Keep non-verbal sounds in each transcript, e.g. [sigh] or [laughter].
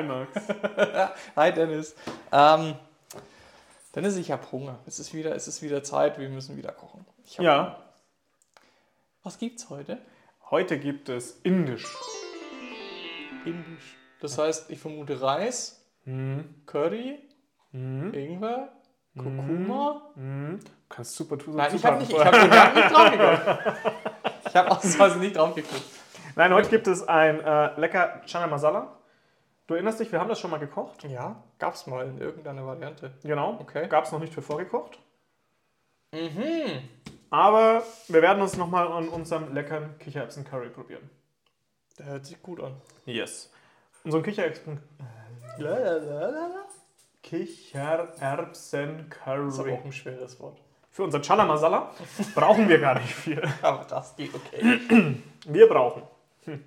Hi Max. [laughs] Hi Dennis. Ähm, Dennis, ich habe Hunger. Es ist, wieder, es ist wieder Zeit, wir müssen wieder kochen. Ich hab Hunger. Ja, Was gibt's heute? heute gibt es Indisch. Indisch. Das heißt, ich vermute Reis, Mhm. Curry, Mhm. Ingwer, Kurkuma. Mhm. Du kannst super tu- Nein, ich habe nicht, ich hab, ich hab nicht drauf geguckt. [laughs] Ich habe ausnahmsweise nicht drauf geguckt. Nein, heute gibt es ein äh, lecker Chana Masala. Du erinnerst dich, wir haben das schon mal gekocht. Ja, gab's mal in irgendeiner Variante. Genau. Okay. Gab es noch nicht für vorgekocht. Mhm. Aber wir werden uns nochmal an unserem leckeren Kichererbsen-Curry probieren. Der hört sich gut an. Yes. Unseren Kichererbsen... Kichererbsen-Curry. Das ist aber auch ein schweres Wort. Für unser Chana Masala brauchen wir gar nicht viel. [laughs] Aber das geht okay. Wir brauchen hm,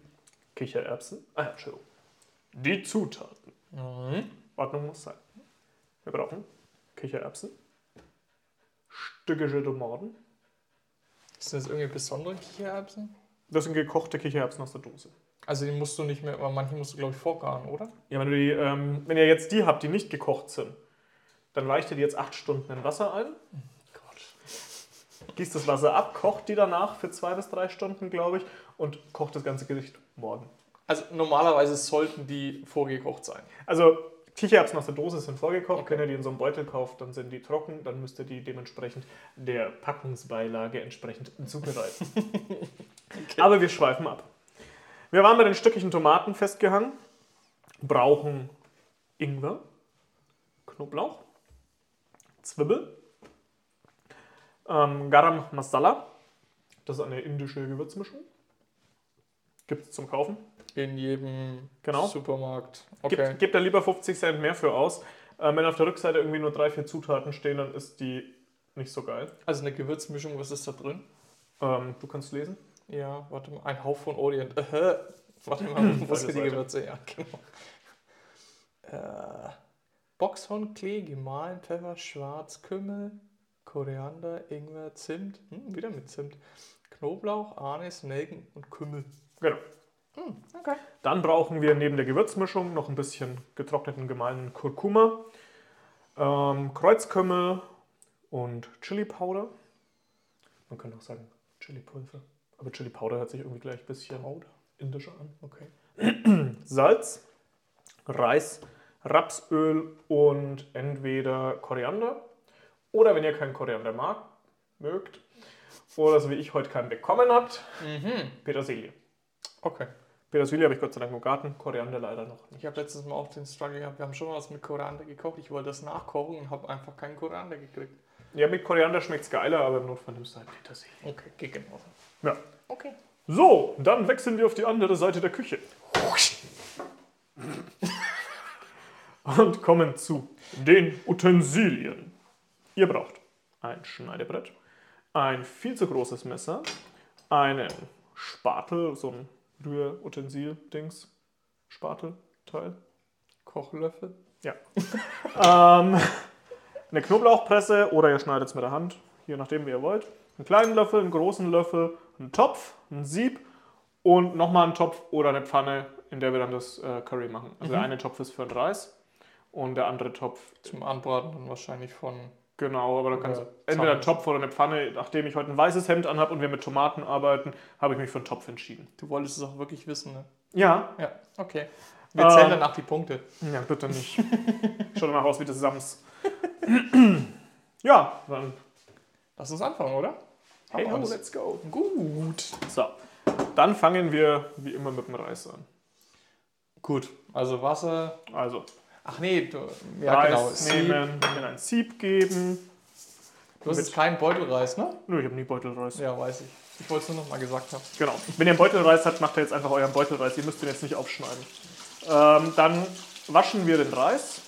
Kichererbsen. Ah, Entschuldigung. Die Zutaten. Mhm. Ordnung muss sein. Wir brauchen Kichererbsen, stückische Tomaten. Sind das irgendwie besondere Kichererbsen? Das sind gekochte Kichererbsen aus der Dose. Also die musst du nicht mehr, aber manche musst du glaube ich vorgaren, oder? Ja, wenn, du die, ähm, wenn ihr jetzt die habt, die nicht gekocht sind, dann weicht ihr die jetzt acht Stunden in Wasser ein. Gießt das Wasser ab, kocht die danach für zwei bis drei Stunden, glaube ich, und kocht das ganze Gericht morgen. Also normalerweise sollten die vorgekocht sein. Also Kichererbsen aus der Dose sind vorgekocht. Okay. Wenn ihr die in so einem Beutel kauft, dann sind die trocken. Dann müsst ihr die dementsprechend der Packungsbeilage entsprechend zubereiten. [laughs] Aber wir schweifen ab. Wir waren bei den stücklichen Tomaten festgehangen. Brauchen Ingwer, Knoblauch, Zwiebel, ähm, Garam Masala. Das ist eine indische Gewürzmischung. Gibt es zum Kaufen. In jedem Genau. Supermarkt. Gebt, Okay. gebt da lieber 50 Cent mehr für aus. Ähm, wenn auf der Rückseite irgendwie nur drei, vier Zutaten stehen, dann ist die nicht so geil. Also eine Gewürzmischung, was ist da drin? Ähm, du kannst lesen. Ja, warte mal. Ein Hauch von Orient. Äh, [laughs] warte mal, wo sind die. Gewürze? Ja, genau. Äh, Boxhornklee, gemahlen, Pfeffer, Schwarz, Kümmel, Koriander, Ingwer, Zimt. Hm, wieder mit Zimt. Knoblauch, Anis, Nelken und Kümmel. Genau. Hm, okay. Dann brauchen wir neben der Gewürzmischung noch ein bisschen getrockneten gemahlenen Kurkuma, ähm, Kreuzkümmel und Chili Powder. Man könnte auch sagen Chili Pulver. Aber Chili Powder hört sich irgendwie gleich ein bisschen indischer an. Okay. [clears throat] Salz, Reis, Rapsöl und entweder Koriander oder wenn ihr keinen Koriander mag, mögt oder so wie ich heute keinen bekommen habt, Mhm. Petersilie. Okay. Petersilie habe ich Gott sei Dank im Garten, Koriander leider noch nicht. Ich habe letztes Mal auch den Struggle gehabt, wir haben schon mal was mit Koriander gekocht. Ich wollte das nachkochen und habe einfach keinen Koriander gekriegt. Ja, mit Koriander schmeckt es geiler, aber im Notfall nimmst du halt Petersilie. Okay, geht genauso. Ja. Okay. So, dann wechseln wir auf die andere Seite der Küche. [laughs] Und kommen zu den Utensilien. Ihr braucht ein Schneidebrett, ein viel zu großes Messer, einen Spatel, so ein Rührutensil-Dings, Spatelteil. Kochlöffel. Ja. [laughs] ähm, eine Knoblauchpresse oder ihr schneidet es mit der Hand, je nachdem wie ihr wollt. Einen kleinen Löffel, einen großen Löffel, einen Topf, ein Sieb und nochmal einen Topf oder eine Pfanne, in der wir dann das äh, Curry machen. Also der eine Topf ist für den Reis und der andere Topf, Zum Anbraten dann wahrscheinlich von. Genau, aber Oder kannst du entweder einen. Topf oder eine Pfanne. Nachdem ich heute ein weißes Hemd anhabe und wir mit Tomaten arbeiten, habe ich mich für einen Topf entschieden. Du wolltest es auch wirklich wissen, ne? Ja, Ja, okay. Wir Ähm. zählen danach die Punkte. Ja, bitte nicht. [laughs] Schaut mal aus wie das Sams. [clears throat] ja, dann Lass uns anfangen, oder? hey ho, let's go. Gut. So, dann fangen wir wie immer mit dem Reis an. Gut. Also Wasser. Also, Ach nee, du, ja Reis genau. Sieb. nehmen, in ein Sieb geben. Du hast jetzt keinen Beutelreis, ne? Nö, ich habe nie Beutelreis. Ja, weiß ich. Ich wollte es nur noch mal gesagt haben. Genau. Wenn ihr einen Beutelreis habt, macht ihr jetzt einfach euren Beutelreis. Ihr müsst den jetzt nicht aufschneiden. Ähm, dann waschen wir den Reis,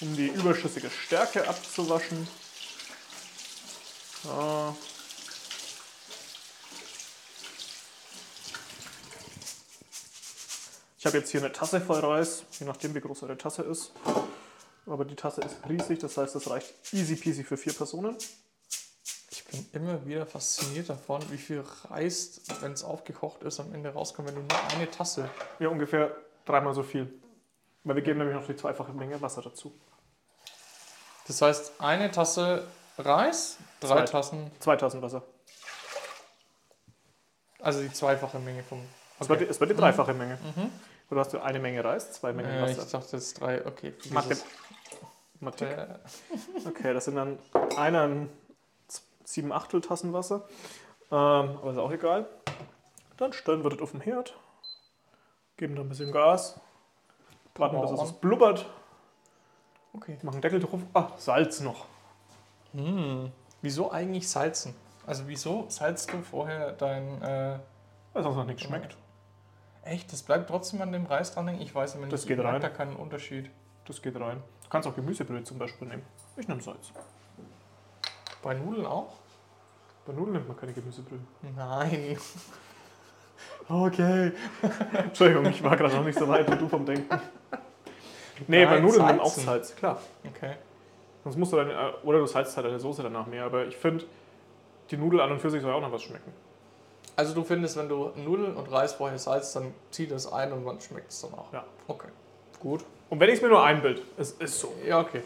um die überschüssige Stärke abzuwaschen. So. Ich habe jetzt hier eine Tasse voll Reis, je nachdem wie groß eure Tasse ist. Aber die Tasse ist riesig, das heißt, das reicht easy peasy für vier Personen. Ich bin immer wieder fasziniert davon, wie viel Reis, wenn es aufgekocht ist, am Ende rauskommt, wenn du nur eine Tasse. Ja, ungefähr dreimal so viel. Weil wir geben nämlich noch die zweifache Menge Wasser dazu. Das heißt, eine Tasse Reis, drei Zwei. Tassen, Zwei Tassen Wasser. also die zweifache Menge vom. Es wird die, es die dreifache Menge. Mhm. Du hast eine Menge Reis, zwei Mengen ich Wasser. dachte jetzt drei, okay. Mathe. äh, Okay, das sind dann einer sieben Achtel Tassen Wasser. Ähm, aber ist auch egal. Dann stellen wir das auf den Herd. Geben da ein bisschen Gas. Warten, bis es blubbert. Okay. Machen Deckel drauf. Ah, Salz noch. Hm. Wieso eigentlich salzen? Also wieso salzt du vorher dein... Äh, Weil sonst noch nichts schmeckt. Echt, das bleibt trotzdem an dem Reis dran hängen? Ich weiß immer nicht, Das ich geht merke rein. da keinen Unterschied. Das geht rein. Du kannst auch Gemüsebrühe zum Beispiel nehmen. Ich nehme Salz. Bei Nudeln auch? Bei Nudeln nimmt man keine Gemüsebrühe. Nein. okay. [laughs] Entschuldigung, ich war gerade noch nicht so weit wie du vom Denken. Nee, bei Nein, Nudeln nimmt auch. Salz, klar. Okay. Sonst musst du dann, äh, oder du salzt halt deine Soße danach mehr. Aber ich finde, die Nudel an und für sich soll auch noch was schmecken. Also du findest, wenn du Nudeln und Reis vorher salzt, dann zieht es ein und man schmeckt es dann auch. Ja. Okay. Gut. Und wenn ich es mir nur einbild, es ist so. Ja, okay.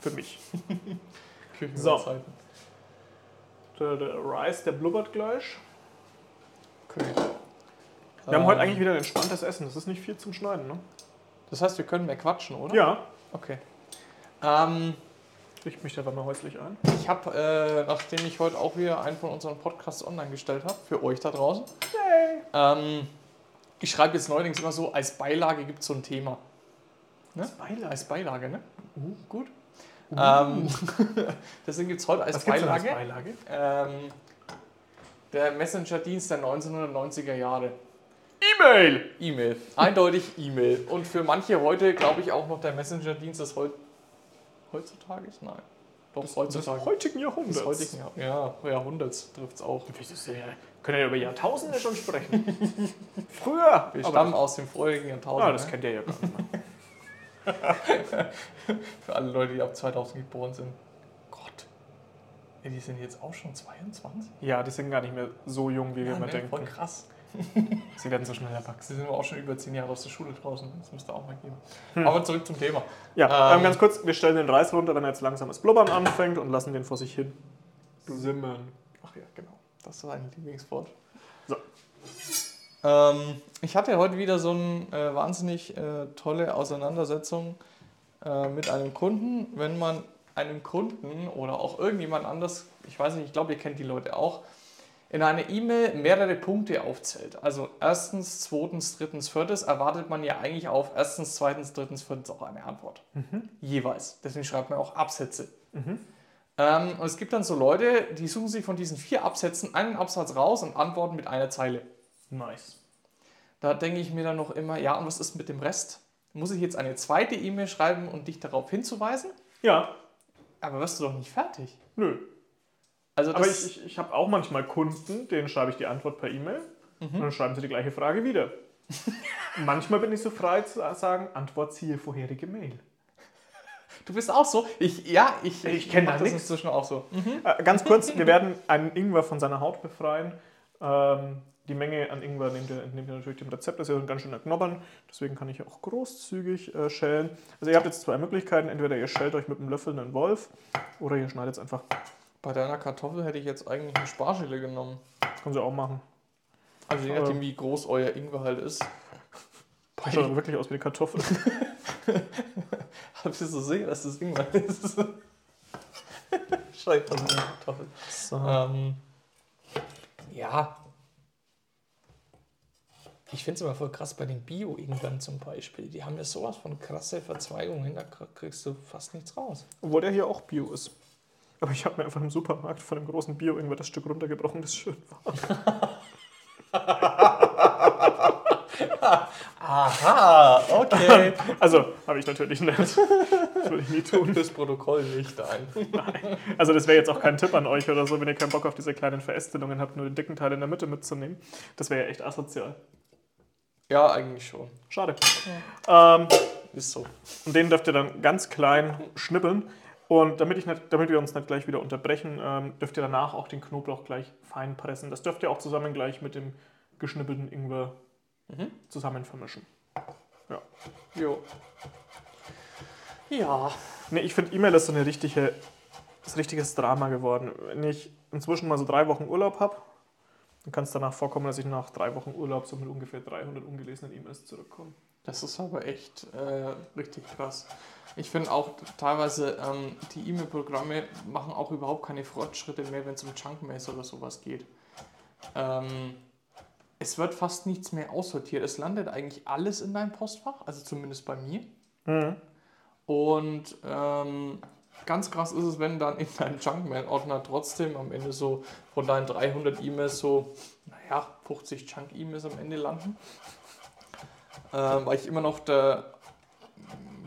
Für mich. [laughs] Küchenzeiten. Der, der Rice, der blubbert gleich. Okay. Wir haben Ähm, heute eigentlich wieder ein entspanntes Essen. Das ist nicht viel zum Schneiden, ne? Das heißt, wir können mehr quatschen, oder? Ja. Okay. Ähm, Richte mich da mal häuslich ein. ich habe, äh, nachdem ich heute auch wieder einen von unseren Podcasts online gestellt habe, für euch da draußen, ähm, ich schreibe jetzt neuerdings immer so, als Beilage gibt es so ein Thema. Ne? Beilage. Als Beilage, ne? gut. Ähm, [laughs] deswegen gibt es heute als Was denn als Beilage Beilage? ähm, der Messenger-Dienst der 1990er Jahre. E-Mail! E-Mail. Eindeutig E-Mail. Und für manche heute, glaube ich, auch noch der Messenger-Dienst des heut heutzutage ist? Nein. Doch, Des heutzutage. heutigen Des Jahrhunderts. heutigen Jahr- ja, Jahrhunderts trifft es auch. Das ja, können ja über Jahrtausende schon sprechen. [laughs] Früher! Wir stammen das, aus dem vorigen Jahrtausend. ah, das ne? kennt ihr ja gar nicht mehr. [laughs] [laughs] Für alle Leute, die ab 2000 geboren sind. Gott. Ja, die sind jetzt auch schon 22? Ja, die sind gar nicht mehr so jung, wie wir Ja, immer ne? denken. Voll krass. [laughs] Sie werden so schnell erwachsen. Sie sind aber auch schon über 10 Jahre aus der Schule draußen. Das müsste auch mal geben. Hm. Aber zurück zum Thema. Ja, Ähm, ähm, ganz kurz, wir stellen den Reis runter, wenn er jetzt langsam das Blubbern anfängt und lassen den vor sich hin simmern. Ach ja, genau. Das ist ein Lieblingswort. So. Ähm, ich hatte heute wieder so eine äh, wahnsinnig äh, tolle Auseinandersetzung äh, mit einem Kunden. Wenn man einem Kunden oder auch irgendjemand anders, ich weiß nicht, ich glaube, ihr kennt die Leute auch, in einer E-Mail mehrere Punkte aufzählt. Also erstens, zweitens, drittens, viertes, erwartet man ja eigentlich auf erstens, zweitens, drittens, viertens auch eine Antwort. Jeweils. Deswegen schreibt man auch Absätze. Ähm, und es gibt dann so Leute, die suchen sich von diesen vier Absätzen einen Absatz raus und antworten mit einer Zeile. Nice. Da denke ich mir dann noch immer, ja, und was ist mit dem Rest? Muss ich jetzt eine zweite E-Mail schreiben und dich darauf hinzuweisen? Ja, Aber wirst du doch nicht fertig. nö. Also Aber ich, ich, ich habe auch manchmal Kunden, denen schreibe ich die Antwort per E-Mail und dann schreiben sie die gleiche Frage wieder. [laughs] manchmal bin ich so frei zu sagen, Antwort siehe vorherige Mail. du bist auch so. Ich, ja, ich, Ich kenn mach da das nix. inzwischen auch so. Äh, ganz kurz, wir werden einen Ingwer von seiner Haut befreien. Ähm, die Menge an Ingwer nehmt ihr, entnehmt ihr natürlich dem Rezept. Das ist ja so ein ganz schöner Knobbern. Deswegen kann ich auch großzügig äh, schälen. Also ihr habt jetzt zwei Möglichkeiten. Entweder ihr schält euch mit einem Löffel einen Wolf oder ihr schneidet es einfach. Bei deiner Kartoffel hätte ich jetzt eigentlich eine Sparschäle genommen. Das können sie auch machen. Also je nachdem, wie groß euer Ingwer halt ist. Das [laughs] schaut wirklich aus wie eine Kartoffel. [laughs] Bist du so sicher, dass das Ingwer ist? Scheiße, das ist eine Kartoffel. So. Ähm, ja. Ich finde es immer voll krass bei den Bio-Ingwern zum Beispiel. Die haben ja sowas von krasse Verzweigungen, da kriegst du fast nichts raus. Obwohl der hier auch Bio ist. Aber ich habe mir einfach im Supermarkt von dem großen Bio-Ingwer das Stück runtergebrochen, das schön war. [laughs] Aha, okay. [laughs] Also, habe ich natürlich nicht. [laughs] Das würde ich nie tun. Fürs Protokoll nicht ein. Also das wäre jetzt auch kein Tipp an euch oder so, wenn ihr keinen Bock auf diese kleinen Verästelungen habt, nur den dicken Teil in der Mitte mitzunehmen. Das wäre ja echt asozial. Ja, eigentlich schon. Schade. Ähm, Ist so. und den dürft ihr dann ganz klein schnippeln. Und damit, ich nicht, damit wir uns nicht gleich wieder unterbrechen, ähm, dürft ihr danach auch den Knoblauch gleich fein pressen. Das dürft ihr auch zusammen gleich mit dem geschnippelten Ingwer Mhm. zusammen vermischen. Ja. Jo. Ja. Nee, ich finde E-Mail ist so eine richtige, ist ein richtiges Drama geworden. Wenn ich inzwischen mal so drei Wochen Urlaub habe, dann kann es danach vorkommen, dass ich nach drei Wochen Urlaub so mit ungefähr 300 ungelesenen E-Mails zurückkomme. Das ist aber echt äh, richtig krass. Ich finde auch teilweise, ähm, die E-Mail-Programme machen auch überhaupt keine Fortschritte mehr, wenn es um Junk-Mails oder sowas geht. Ähm, es wird fast nichts mehr aussortiert. Es landet eigentlich alles in deinem Postfach, also zumindest bei mir. Mhm. Und ähm, ganz krass ist es, wenn dann in deinem Junk-Mail-Ordner trotzdem am Ende so von deinen 300 E-Mails so, naja, 50 Junk-E-Mails am Ende landen. Ähm, weil ich immer noch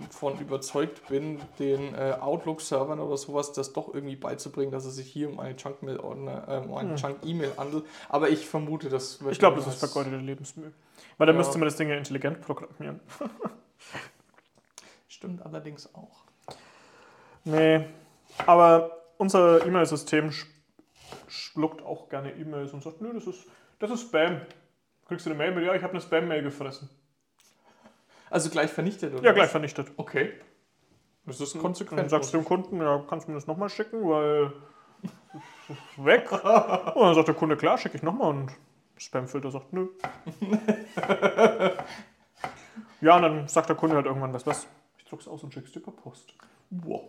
davon überzeugt bin, den äh, Outlook-Servern oder sowas das doch irgendwie beizubringen, dass es sich hier um eine Junk-Mail-Ordner, äh, um eine Hm. Junk-E-Mail handelt. Aber ich vermute, das wird Ich glaube, das ist vergeudete Lebensmühe. Weil dann Ja. müsste man das Ding ja intelligent programmieren. [laughs] Stimmt allerdings auch. Nee, aber unser E-Mail-System sch schluckt auch gerne E-Mails und sagt, nö, das ist, das ist Spam. Kriegst du eine Mail mit, ja, ich habe eine Spam-Mail gefressen. Also gleich vernichtet, oder? Ja, was? gleich vernichtet. Okay. Das ist Dann konsequent. sagst du dem Kunden, ja, kannst du mir das nochmal schicken, weil [laughs] weg. Und dann sagt der Kunde, klar, schicke ich nochmal und Spamfilter sagt, nö. [laughs] ja, und dann sagt der Kunde halt irgendwann, was, was, ich druck's aus und schick's dir per Post. Wow.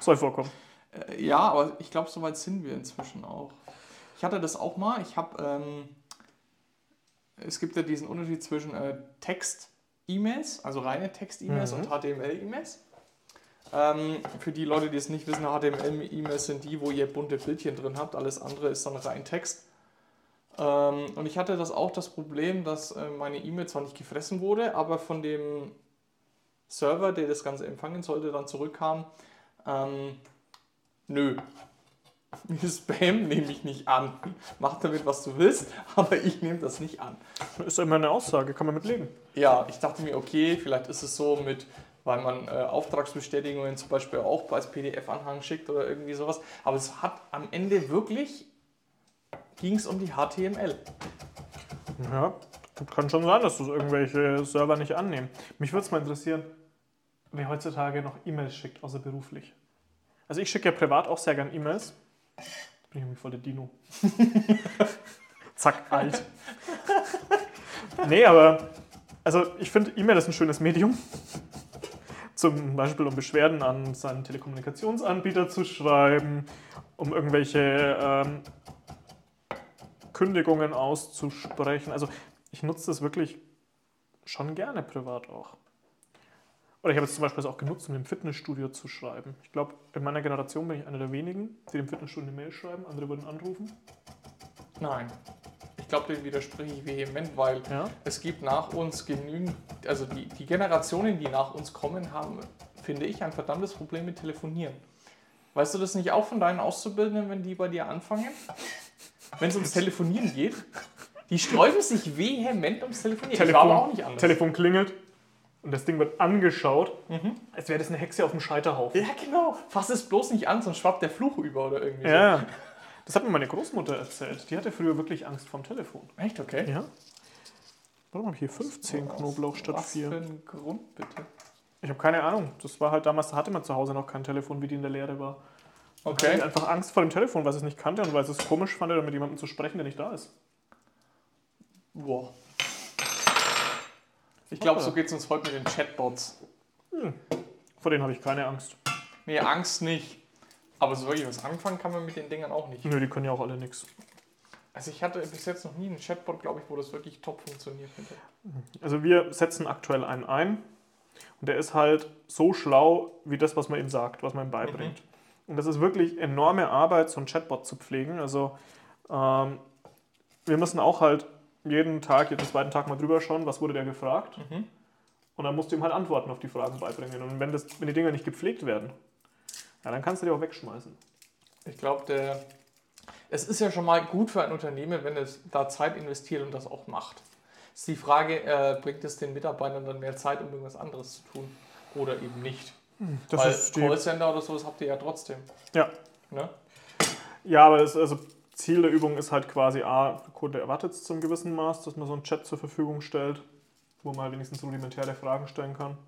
Soll vorkommen. Äh, ja, aber ich glaube, soweit sind wir inzwischen auch. Ich hatte das auch mal. Ich habe, ähm, es gibt ja diesen Unterschied zwischen äh, Text-E-Mails, also reine Text-E-Mails Mhm. und HTML-E-Mails. Ähm, für die Leute, die es nicht wissen, HTML-E-Mails sind die, wo ihr bunte Bildchen drin habt. Alles andere ist dann rein Text. Ähm, und ich hatte das auch das Problem, dass äh, meine E-Mail zwar nicht gefressen wurde, aber von dem Server, der das Ganze empfangen sollte, dann zurückkam, ähm, nö. [laughs] Spam nehme ich nicht an. Mach damit, was du willst, [laughs] aber ich nehme das nicht an. Ist immer eine Aussage, kann man mit leben. Ja, ich dachte mir, okay, vielleicht ist es so mit, weil man äh, Auftragsbestätigungen zum Beispiel auch als PDF-Anhang schickt oder irgendwie sowas. Aber es hat am Ende wirklich, ging es um die HTML. Ja, kann schon sein, dass das irgendwelche Server nicht annehmen. Mich würde es mal interessieren, wer heutzutage noch E-Mails schickt, außer beruflich. Also ich schicke ja privat auch sehr gern E-Mails. Bin ich irgendwie voll der Dino. [laughs] Zack, alt. nee, aber also ich finde, E-Mail ist ein schönes Medium. Zum Beispiel, um Beschwerden an seinen Telekommunikationsanbieter zu schreiben, um irgendwelche ähm, Kündigungen auszusprechen. Also ich nutze das wirklich schon gerne privat auch. Oder ich habe jetzt zum Beispiel auch genutzt, um im Fitnessstudio zu schreiben. Ich glaube, in meiner Generation bin ich einer der wenigen, die dem Fitnessstudio eine Mail schreiben, andere würden anrufen. Nein. Ich glaube, dem widerspreche ich vehement, weil Ja. es gibt nach uns genügend, also die, die Generationen, die nach uns kommen, haben, finde ich, ein verdammtes Problem mit Telefonieren. Weißt du das nicht auch von deinen Auszubildenden, wenn die bei dir anfangen? Wenn es ums Telefonieren geht? Die sträuben sich vehement ums Telefonieren. ich war aber auch nicht anders. Telefon klingelt und das Ding wird angeschaut, als wäre das eine Hexe auf dem Scheiterhaufen. ja, genau. Fass es bloß nicht an, sonst schwappt der Fluch über oder irgendwie Ja. Das hat mir meine Großmutter erzählt. Die hatte früher wirklich Angst vorm Telefon. so. Echt, okay. Ja. Warum habe ich hier 15 Knoblauch statt Was 4? für ein Grund, bitte? Ich habe keine Ahnung. Das war halt damals, da hatte man zu Hause noch kein Telefon, wie die in der Lehre war. Okay. Okay. Einfach Angst vor dem Telefon, weil sie es nicht kannte und weil sie es komisch fand, mit jemandem zu sprechen, der nicht da ist. Boah. Ich glaube, so geht es uns heute mit den Chatbots. Vor denen habe ich keine Angst. Nee, Angst nicht. Aber so wirklich was anfangen kann man mit den Dingern auch nicht. Nö, die können ja auch alle nichts. Also ich hatte bis jetzt noch nie einen Chatbot, glaube ich, wo das wirklich top funktioniert hätte. Also wir setzen aktuell einen ein und der ist halt so schlau wie das, was man ihm sagt, was man ihm beibringt. Und das ist wirklich enorme Arbeit, so einen Chatbot zu pflegen. Also ähm, wir müssen auch halt jeden Tag, jeden zweiten Tag mal drüber schauen, was wurde der gefragt. Mhm. Und dann musst du ihm halt Antworten auf die Fragen beibringen. Und wenn, das, wenn die Dinger nicht gepflegt werden, ja, dann kannst du die auch wegschmeißen. Ich glaube. Es ist ja schon mal gut für ein Unternehmen, wenn es da Zeit investiert und das auch macht. Ist die Frage, äh, bringt es den Mitarbeitern dann mehr Zeit, um irgendwas anderes zu tun? Oder eben nicht? Das Weil Callcenter oder sowas habt ihr ja trotzdem. ja. Ne? ja, aber das, also Ziel der Übung ist halt quasi, A, der Kunde erwartet es zum gewissen Maß, dass man so einen Chat zur Verfügung stellt. wo man wenigstens rudimentäre Fragen stellen kann.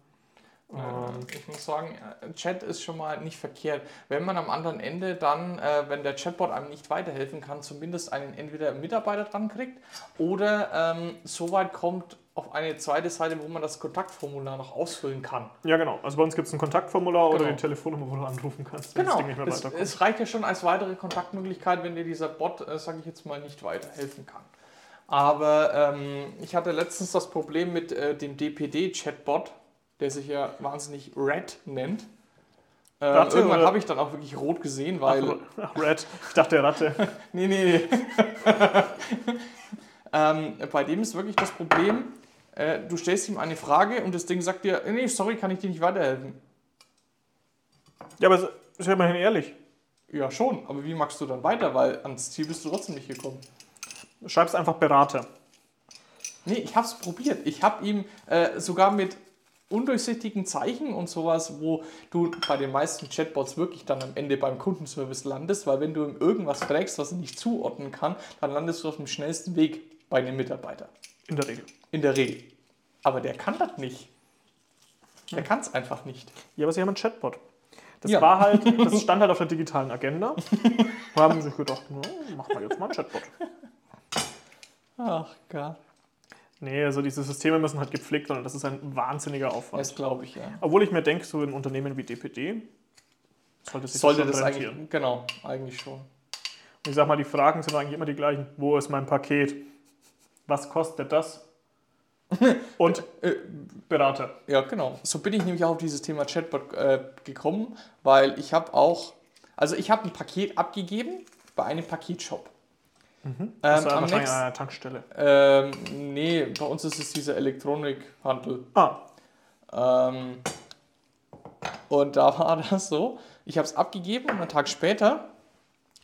Ähm, ich muss sagen, äh, Chat ist schon mal nicht verkehrt. Wenn man am anderen Ende dann, äh, wenn der Chatbot einem nicht weiterhelfen kann, zumindest einen entweder Mitarbeiter dran kriegt oder ähm, so weit kommt auf eine zweite Seite, wo man das Kontaktformular noch ausfüllen kann. Ja, genau. Also bei uns gibt es ein Kontaktformular Genau. oder die Telefonnummer, wo du anrufen kannst, wenn Genau, das Ding nicht mehr es, weiterkommt. es reicht ja schon als weitere Kontaktmöglichkeit, wenn dir dieser Bot, äh, sage ich jetzt mal, nicht weiterhelfen kann. Aber ähm, ich hatte letztens das Problem mit äh, dem DPD-Chatbot, der sich ja wahnsinnig Red nennt. Ähm, Ratte irgendwann habe ich dann auch wirklich rot gesehen, weil. Ach, Red. Ich dachte Ratte. [laughs] Nee, nee, nee. [laughs] ähm, bei dem ist wirklich das Problem, äh, du stellst ihm eine Frage und das Ding sagt dir, nee, sorry, kann ich dir nicht weiterhelfen. Ja, aber ist ja immerhin ehrlich. Ja, schon, aber wie machst du dann weiter? Weil ans Ziel bist du trotzdem nicht gekommen. Schreib's einfach Berater. Nee, ich habe es probiert. Ich habe ihm äh, sogar mit undurchsichtigen Zeichen und sowas, wo du bei den meisten Chatbots wirklich dann am Ende beim Kundenservice landest, weil wenn du ihm irgendwas fragst, was er nicht zuordnen kann, dann landest du auf dem schnellsten Weg bei einem Mitarbeiter. In der Regel. In der Regel. Aber der kann das nicht. Der kann es einfach nicht. Ja, aber sie haben einen Chatbot. Das Ja. war halt, das [laughs] stand halt auf der digitalen Agenda. Da haben sie sich gedacht, no, machen wir jetzt mal einen Chatbot. Ach Gott. Nee, also diese Systeme müssen halt gepflegt werden und das ist ein wahnsinniger Aufwand. Das glaube ich, ja. Obwohl ich mir denke, so ein Unternehmen wie DPD sollte sich Sollte das das schon eigentlich, rentieren. genau, eigentlich schon. Und ich sag mal, die Fragen sind eigentlich immer die gleichen. Wo ist mein Paket? Was kostet das? [laughs] Und Äh, Berater. Ja, genau. So bin ich nämlich auch auf dieses Thema Chatbot äh, gekommen, weil ich habe auch, also ich habe ein Paket abgegeben bei einem Paketshop. Das Ähm, war am wahrscheinlich nächsten, an einer Tankstelle. ähm, nee, bei uns ist es dieser Elektronikhandel. Ah, Ähm, und da war [laughs] das so, ich habe es abgegeben und einen Tag später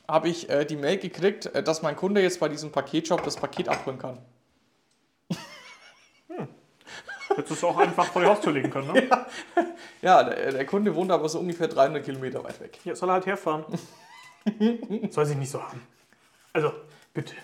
habe ich äh, die Mail gekriegt, äh, dass mein Kunde jetzt bei diesem Paketshop das Paket abholen kann. Hättest du es auch einfach vor die Haustür legen können, ne? [laughs] Ja, der, der Kunde wohnt aber so ungefähr 300 Kilometer weit weg. Ja, soll er halt herfahren. [laughs] soll sich nicht so haben. Also, bitte.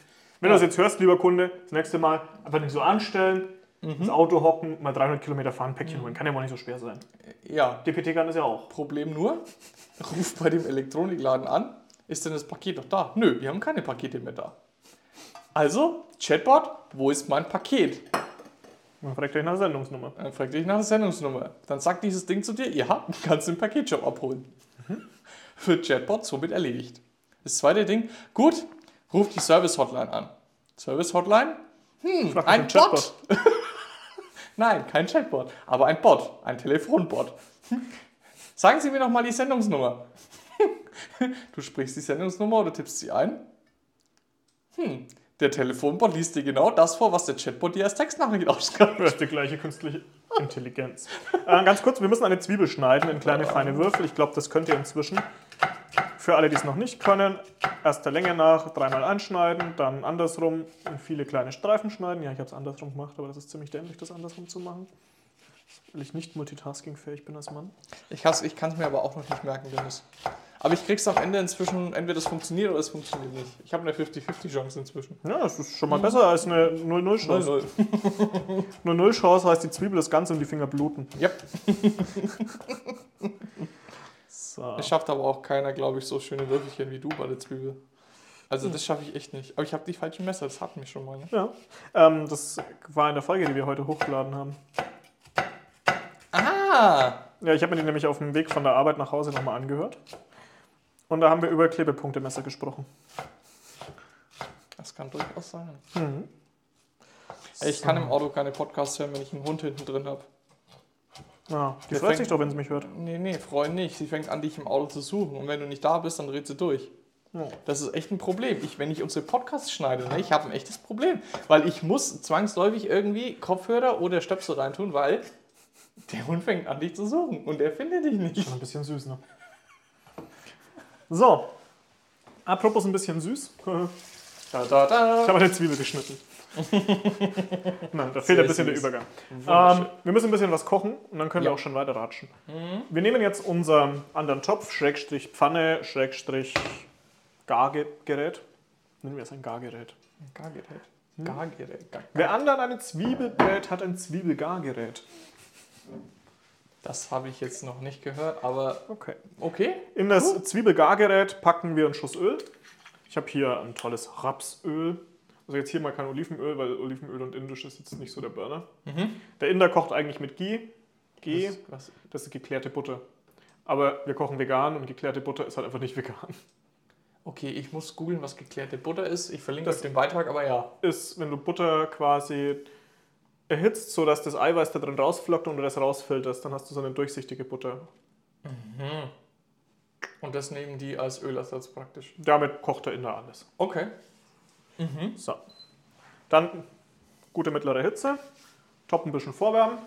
Wenn Ja. du das jetzt hörst, lieber Kunde, das nächste Mal einfach nicht so anstellen, Mhm. ins Auto hocken, mal 300 Kilometer fahren, Päckchen holen. Kann ja wohl nicht so schwer sein. Ja, DPT kann das ja auch. Problem nur, [laughs] ruf bei dem Elektronikladen an, ist denn das Paket noch da? Nö, wir haben keine Pakete mehr da. Also, Chatbot, wo ist mein Paket? Man fragt euch nach der Sendungsnummer. Dann fragt dich nach der Sendungsnummer. Dann sagt dieses Ding zu dir, ja, kannst den Paketshop abholen. Für Chatbot somit erledigt. Das zweite Ding, gut, ruf die Service-Hotline an. Service-Hotline? Hm, Frag ein Bot. [laughs] Nein, kein Chatbot, aber ein Bot, ein Telefonbot. [laughs] Sagen Sie mir noch mal die Sendungsnummer. [laughs] Du sprichst die Sendungsnummer oder tippst sie ein. Hm, der Telefonbot liest dir genau das vor, was der Chatbot dir als Textnachricht ausschreibt. Das ist die gleiche künstliche Intelligenz. Äh, ganz kurz, wir müssen eine Zwiebel schneiden in kleine, feine Würfel. Ich glaube, das könnt ihr inzwischen. Für alle, die es noch nicht können, erst der Länge nach dreimal anschneiden, dann andersrum in viele kleine Streifen schneiden. Ja, ich habe es andersrum gemacht, aber das ist ziemlich dämlich, das andersrum zu machen. Weil ich nicht multitaskingfähig bin als Mann. Ich, hasse- ich kann es mir aber auch noch nicht merken, Dennis. Aber ich krieg's am Ende inzwischen, entweder das funktioniert oder es funktioniert nicht. Ich habe eine 50-50 Chance inzwischen. Ja, das ist schon mal besser als eine 0-0-Chance. 0-0. 0-0-Chance heißt, die Zwiebel ist ganz und die Finger bluten. Yep. [laughs] So. Es schafft aber auch keiner, glaube ich, so schöne Würfelchen wie du bei der Zwiebel. Also das schaffe ich echt nicht. Aber ich habe die falschen Messer, das hatten wir schon mal. Ne? Ja, ähm, das war in der Folge, die wir heute hochgeladen haben. Ah! Ja, ich habe mir die nämlich auf dem Weg von der Arbeit nach Hause nochmal angehört. Und da haben wir über Klebepunktemesser gesprochen. Das kann durchaus sein. Mhm. Ey, Ich kann im Auto keine Podcasts hören, wenn ich einen Hund hinten drin habe. Ja, die Der freut fängt- sich doch, wenn sie mich hört. Nee, nee, Freund nicht. Sie fängt an, dich im Auto zu suchen. Und wenn du nicht da bist, dann dreht sie durch. Ja. Das ist echt ein Problem. Ich, wenn ich unsere Podcasts schneide, ne, ich habe ein echtes Problem. Weil ich muss zwangsläufig irgendwie Kopfhörer oder Stöpsel reintun, weil der Hund fängt an, dich zu suchen. Und der findet dich nicht. Schon ein bisschen süß, ne? So. Apropos ein bisschen süß. [laughs] Da, da, Ich da. habe eine Zwiebel geschnitten. [laughs] Nein, da fehlt ein bisschen der süß. Übergang. Wunderschön. Ähm, wir müssen ein bisschen was kochen und dann können Ja. wir auch schon weiter ratschen. Wir nehmen jetzt unseren anderen Topf, Schrägstrich Pfanne, Schrägstrich Gargerät. Nennen wir es ein Gargerät. Gargerät. Gargerät. Gar, Wer anderen eine Zwiebel brät, hat ein Zwiebelgargerät. Das habe ich jetzt noch nicht gehört, aber Okay. okay. In das Zwiebelgargerät packen wir einen Schuss Öl. Ich habe hier ein tolles Rapsöl. Also jetzt hier mal kein Olivenöl, weil Olivenöl und Indisch ist jetzt nicht so der Burner. Der Inder kocht eigentlich mit Ghee. Ghee, Was, was, das ist geklärte Butter. Aber wir kochen vegan und geklärte Butter ist halt einfach nicht vegan. okay, ich muss googeln, was geklärte Butter ist. Ich verlinke Das- das den Beitrag, aber ja. Ist, wenn du Butter quasi erhitzt, sodass das Eiweiß da drin rausflockt und du das rausfilterst, dann hast du so eine durchsichtige Butter. Und das nehmen die als Ölersatz praktisch. Damit kocht der Inder alles. Okay. So. Dann gute mittlere Hitze. Top ein bisschen vorwärmen.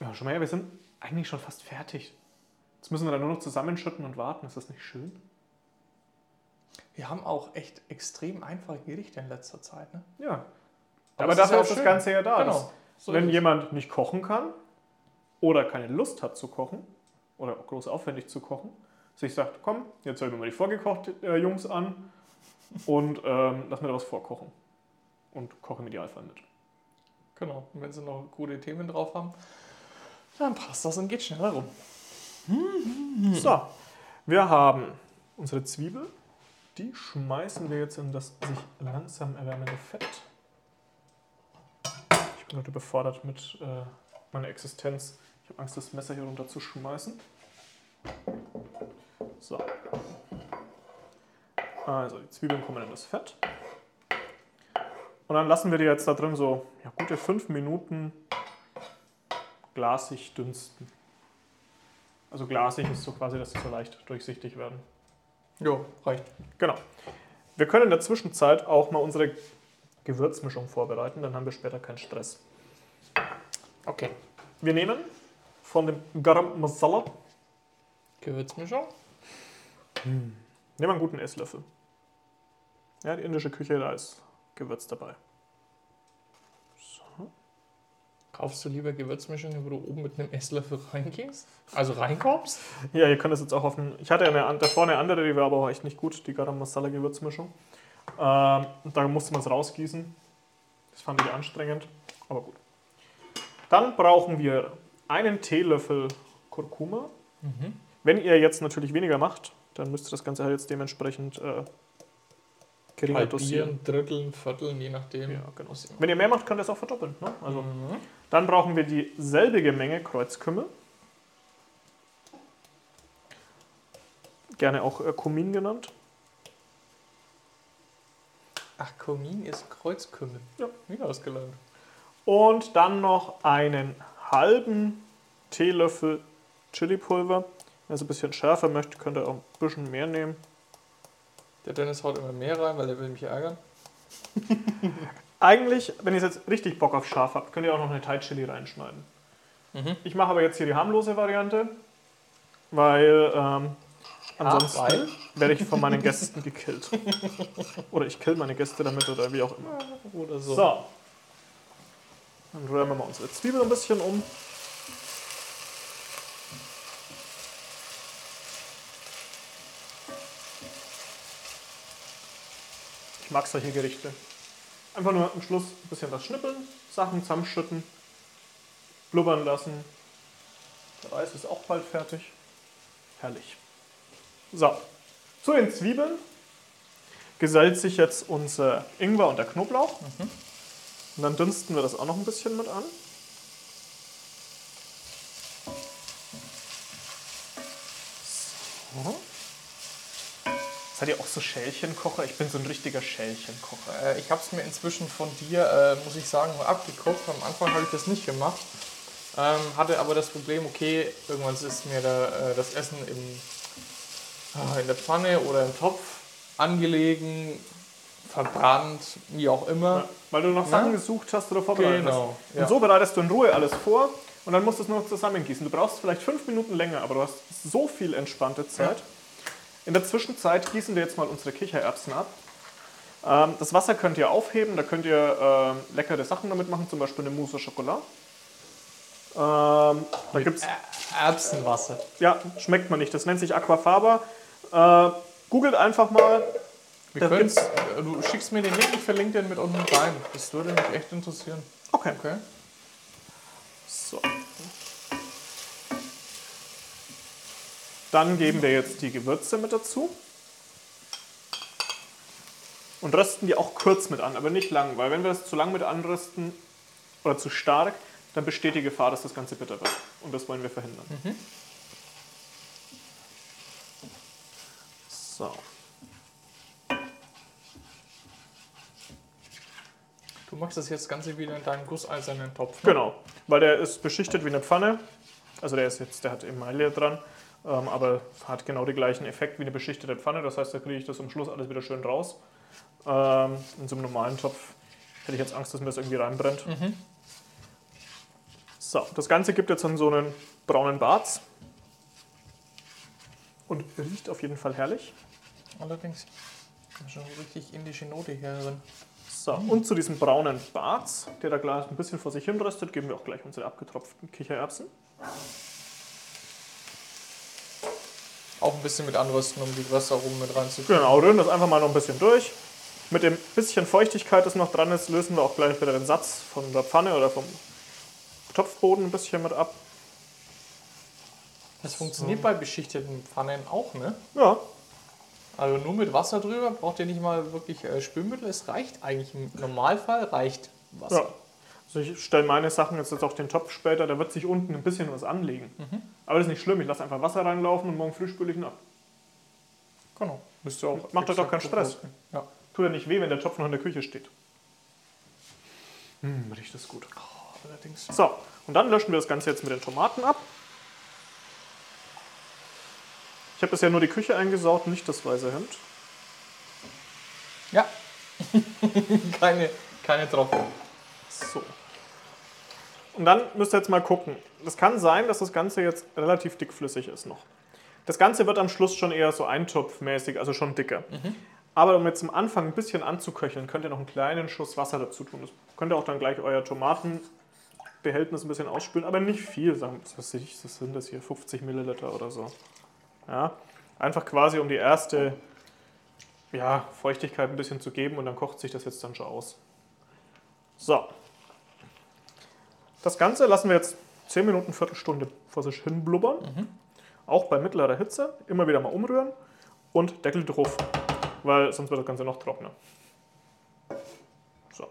Ja, schon mal her, wir sind eigentlich schon fast fertig. Jetzt müssen wir dann nur noch zusammenschütten und warten. Ist das nicht schön? Wir haben auch echt extrem einfache Gerichte in letzter Zeit. Ne? Ja. Aber Aber, es ist dafür ja ist das. Ganze ja da. Genau. Das, So wenn jemand nicht kochen kann oder keine Lust hat zu kochen oder auch groß aufwendig zu kochen, sich sagt, komm, jetzt hören wir mal die vorgekochten äh, Jungs an und ähm, lass mir da was vorkochen. Und koche im Idealfall mit. Genau. Und wenn sie noch gute Themen drauf haben, dann passt das und geht schneller rum. So, wir haben unsere Zwiebel. Die schmeißen wir jetzt in das sich langsam erwärmende Fett. Ich bin heute überfordert mit äh, meiner Existenz. Ich habe Angst, das Messer hier runter zu schmeißen. So. Also, die Zwiebeln kommen in das Fett. Und dann lassen wir die jetzt da drin so ja, gute fünf Minuten glasig dünsten. Also glasig ist so quasi, dass sie so leicht durchsichtig werden. Jo, reicht. Genau. Wir können in der Zwischenzeit auch mal unsere Gewürzmischung vorbereiten, dann haben wir später keinen Stress. Okay. Wir nehmen von dem Garam Masala, Gewürzmischung. nehmen einen guten Esslöffel. Ja, die indische Küche, da ist Gewürz dabei. So. Kaufst du lieber Gewürzmischung, wo du oben mit einem Esslöffel reingehst? Also reinkommst? Ja, ihr könnt das jetzt auch auf den. Ich hatte eine, an- davor eine andere, die war aber auch echt nicht gut, die Garam Masala Gewürzmischung. Ähm, da musste man es rausgießen. Das fand ich anstrengend, aber gut. Dann brauchen wir einen Teelöffel Kurkuma. Wenn ihr jetzt natürlich weniger macht, dann müsst ihr das Ganze halt jetzt dementsprechend äh, geringer dosieren. Halbieren, dritteln, vierteln, je nachdem. Ja, genau. Wenn ihr mehr macht, könnt ihr es auch verdoppeln. Ne? Also, Mhm. Dann brauchen wir dieselbige Menge Kreuzkümmel. Gerne auch äh, Kumin genannt. Ach, Kumin ist Kreuzkümmel. Ja. Wieder ausgelernt. Und dann noch einen halben Teelöffel Chilipulver. Wer es ein bisschen schärfer möchte, könnt ihr auch ein bisschen mehr nehmen. Der Dennis haut immer mehr rein, weil der will mich ärgern. [laughs] Eigentlich, wenn ihr jetzt richtig Bock auf scharf habt, könnt ihr auch noch eine Thai Chili reinschneiden. Mhm. Ich mache aber jetzt hier die harmlose Variante, weil ähm, ansonsten weil? werde ich von meinen Gästen gekillt. Oder ich kill meine Gäste damit oder wie auch immer. Oder so. So. Dann rühren wir mal unsere Zwiebel ein bisschen um. Ich mag solche Gerichte. Einfach nur am Schluss ein bisschen was schnippeln, Sachen zusammenschütten, blubbern lassen. Der Reis ist auch bald fertig. Herrlich. So, zu den Zwiebeln gesellt sich jetzt unser Ingwer und der Knoblauch. Und dann dünsten wir das auch noch ein bisschen mit an. So. Seid ihr auch so Schälchenkocher? Ich bin so ein richtiger Schälchenkocher. Äh, ich habe es mir inzwischen von dir, äh, muss ich sagen, mal abgeguckt. Am Anfang habe ich das nicht gemacht. Ähm, hatte aber das Problem, okay, irgendwann ist mir da, äh, das Essen im, in der Pfanne oder im Topf angelegen, verbrannt, wie auch immer. Ja, weil du noch Sachen Ja. gesucht hast oder vorbereitet Genau, hast. ja. Und so bereitest du in Ruhe alles vor und dann musst du es nur noch zusammengießen. Du brauchst vielleicht fünf Minuten länger, aber du hast so viel entspannte Zeit. In der Zwischenzeit gießen wir jetzt mal unsere Kichererbsen ab. Ähm, das Wasser könnt ihr aufheben, da könnt ihr ähm, leckere Sachen damit machen, zum Beispiel eine Mousse au Chocolat. Ähm, da gibt's, Erbsenwasser. ja, schmeckt man nicht, das nennt sich Aquafaba. Äh, googelt einfach mal Wir können's, äh, du schickst mir den Link, ich verlinke den mit unten rein. Das würde mich echt interessieren. Okay. Okay. So. Dann geben wir jetzt die Gewürze mit dazu. Und rösten die auch kurz mit an, aber nicht lang, weil wenn wir das zu lang mit anrösten oder zu stark, dann besteht die Gefahr, dass das Ganze bitter wird. Und das wollen wir verhindern. So. Du machst das jetzt Ganze wieder in deinen gusseisernen Topf. Ne? Genau, weil der ist beschichtet wie eine Pfanne. Also der ist jetzt, der hat Emaille dran, ähm, aber hat genau den gleichen Effekt wie eine beschichtete Pfanne. Das heißt, da kriege ich das am Schluss alles wieder schön raus. Ähm, in so einem normalen Topf hätte ich jetzt Angst, dass mir das irgendwie reinbrennt. So, das Ganze gibt jetzt dann so einen braunen Barz. Und riecht auf jeden Fall herrlich. Allerdings. Schon richtig indische Note hier drin. So, und zu diesem braunen Barz, der da gleich ein bisschen vor sich hin röstet, geben wir auch gleich unsere abgetropften Kichererbsen. Auch ein bisschen mit anrösten, um die Röstaromen mit reinzukriegen. Genau, rühren das einfach mal noch ein bisschen durch. Mit dem bisschen Feuchtigkeit, das noch dran ist, lösen wir auch gleich wieder den Satz von der Pfanne oder vom Topfboden ein bisschen mit ab. Das funktioniert bei beschichteten Pfannen auch, ne? Ja, Also nur mit Wasser drüber, braucht ihr nicht mal wirklich äh, Spülmittel. Es reicht eigentlich im Normalfall, reicht Wasser. ja. Also ich stelle meine Sachen jetzt auf den Topf später, da wird sich unten ein bisschen was anlegen. Aber das ist nicht schlimm, ich lasse einfach Wasser reinlaufen und morgen früh spüle ich ihn ab. Genau. Müsst ihr auch Macht doch doch keinen Stress. Ja. Tut ja nicht weh, wenn der Topf noch in der Küche steht. Hm, riecht das gut. Allerdings. So, und dann löschen wir das Ganze jetzt mit den Tomaten ab. Ich habe bisher nur die Küche eingesaut, nicht das weiße Hemd. Ja. [laughs] keine, keine Tropfen. So. Und dann müsst ihr jetzt mal gucken. Es kann sein, dass das Ganze jetzt relativ dickflüssig ist noch. Das Ganze wird am Schluss schon eher so eintopfmäßig, also schon dicker. Aber um jetzt am Anfang ein bisschen anzuköcheln, könnt ihr noch einen kleinen Schuss Wasser dazu tun. Das könnt ihr auch dann gleich euer Tomatenbehältnis ein bisschen ausspülen, aber nicht viel. Sagen, was ich, was sind das hier? 50 Milliliter oder so. Ja, einfach quasi um die erste ja, Feuchtigkeit ein bisschen zu geben und dann kocht sich das jetzt dann schon aus. So. Das Ganze lassen wir jetzt 10 Minuten, Viertelstunde vor sich hin blubbern. Auch bei mittlerer Hitze. Immer wieder mal umrühren und Deckel drauf, weil sonst wird das Ganze noch trockener. So.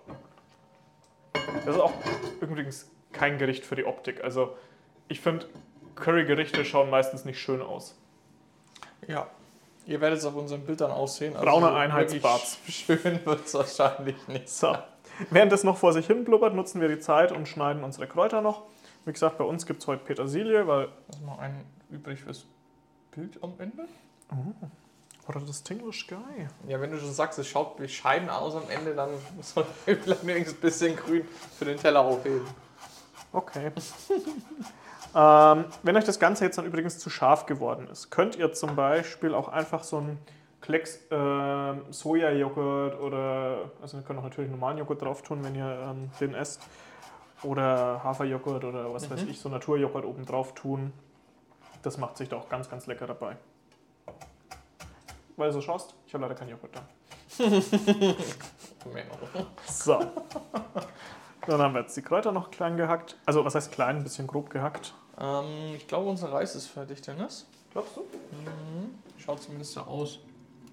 Das ist auch übrigens kein Gericht für die Optik. Also ich finde, Currygerichte schauen meistens nicht schön aus. Ja. Ihr werdet es auf unseren Bildern aussehen. Also Brauner Einheitsbart. [laughs] Schön wird es wahrscheinlich nicht. So. Während das noch vor sich hin blubbert, nutzen wir die Zeit und schneiden unsere Kräuter noch. Wie gesagt, bei uns gibt es heute Petersilie, weil. Lass mal einen übrig fürs Bild am Ende. Oder das Tinglish Guy. Ja, wenn du schon sagst, es schaut bescheiden aus am Ende, dann [laughs] soll vielleicht wenigstens ein bisschen grün für den Teller aufheben. Okay. [laughs] ähm, wenn euch das Ganze jetzt dann übrigens zu scharf geworden ist, könnt ihr zum Beispiel auch einfach so einen Klecks ähm, Sojajoghurt oder, also ihr könnt auch natürlich normalen Joghurt drauf tun, wenn ihr ähm, den esst. Oder Haferjoghurt oder was weiß ich, so Naturjoghurt oben drauf tun. Das macht sich da auch ganz, ganz lecker dabei. Weil du so schaust, ich habe leider keinen Joghurt da. [laughs] [laughs] So. [laughs] Dann haben wir jetzt die Kräuter noch klein gehackt. Also, was heißt klein? Ein bisschen grob gehackt. Ähm, ich glaube, unser Reis ist fertig, Dennis. Glaubst du? Schaut zumindest so aus.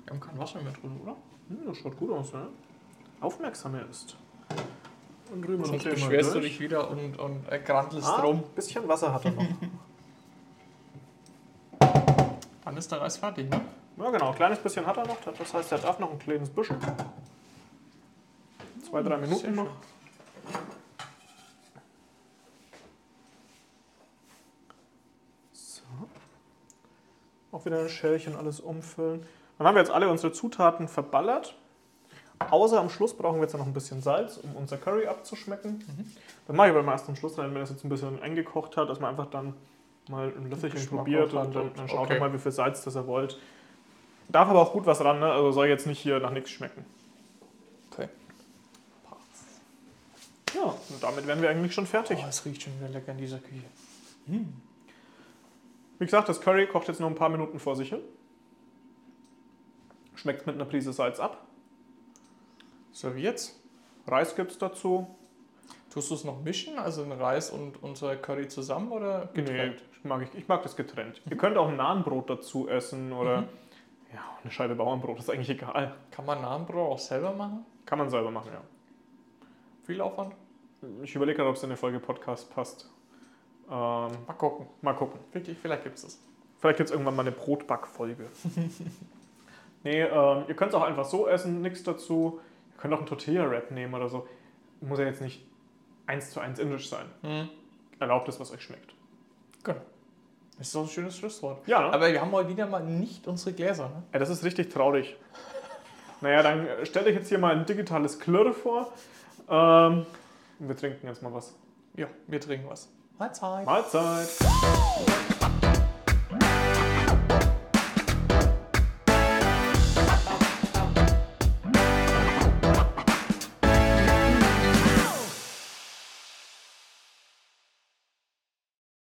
Wir haben kein Wasser mehr drin, oder? Hm, das schaut gut aus, ne? Aufmerksam er ist. Und drüben noch Sonst beschwerst du durch. dich wieder und, und äh, grantelst Ah, drum. ein bisschen Wasser hat er noch. [laughs] Dann ist der Reis fertig, ne? ja, genau. Ein kleines bisschen hat er noch. Das heißt, er darf noch ein kleines bisschen. Zwei, drei Minuten Sehr noch. schön. So. Auch wieder ein Schälchen alles umfüllen. Dann haben wir jetzt alle unsere Zutaten verballert. Außer am Schluss brauchen wir jetzt noch ein bisschen Salz, um unser Curry abzuschmecken. Das mache ich aber erst am Schluss rein, wenn das jetzt ein bisschen eingekocht hat, dass man einfach dann mal ein Löffelchen probiert und dann, dann schaut okay. mal, wie viel Salz das ihr wollt. Darf aber auch gut was ran, ne? also soll jetzt nicht hier nach nichts schmecken. Okay. Ja, und damit wären wir eigentlich schon fertig. Oh, es riecht schon wieder lecker in dieser Küche. Wie gesagt, das Curry kocht jetzt noch ein paar Minuten vor sich hin. Schmeckt mit einer Prise Salz ab. Serviert's. Reis gibt es dazu. Tust du es noch mischen, also den Reis und unser Curry zusammen oder getrennt? Nee, mag ich, ich mag das getrennt. Ihr könnt auch ein Nahenbrot dazu essen oder Mhm. ja, eine Scheibe Bauernbrot, ist eigentlich egal. Kann man Nahenbrot auch selber machen? Kann man selber machen, ja. Viel Aufwand? Ich überlege gerade, ob es in eine Folge Podcast passt. Ähm, Mal gucken. mal gucken. Wirklich, vielleicht gibt es das. Vielleicht gibt es irgendwann mal eine Brotbackfolge. [laughs] nee, ähm, ihr könnt es auch einfach so essen, nichts dazu. Ihr könnt auch einen Tortilla-Wrap nehmen oder so. Muss ja jetzt nicht eins zu eins indisch sein. Mhm. Erlaubt es, was euch schmeckt. Genau. Das ist doch ein schönes Schlusswort. Ja, ne? Aber wir haben heute wieder mal nicht unsere Gläser. Ne? Ja, das ist richtig traurig. [laughs] Naja, dann stelle ich jetzt hier mal ein digitales Klirr vor. Ähm, wir trinken jetzt mal was. Ja, wir trinken was. Hot side. Hot side.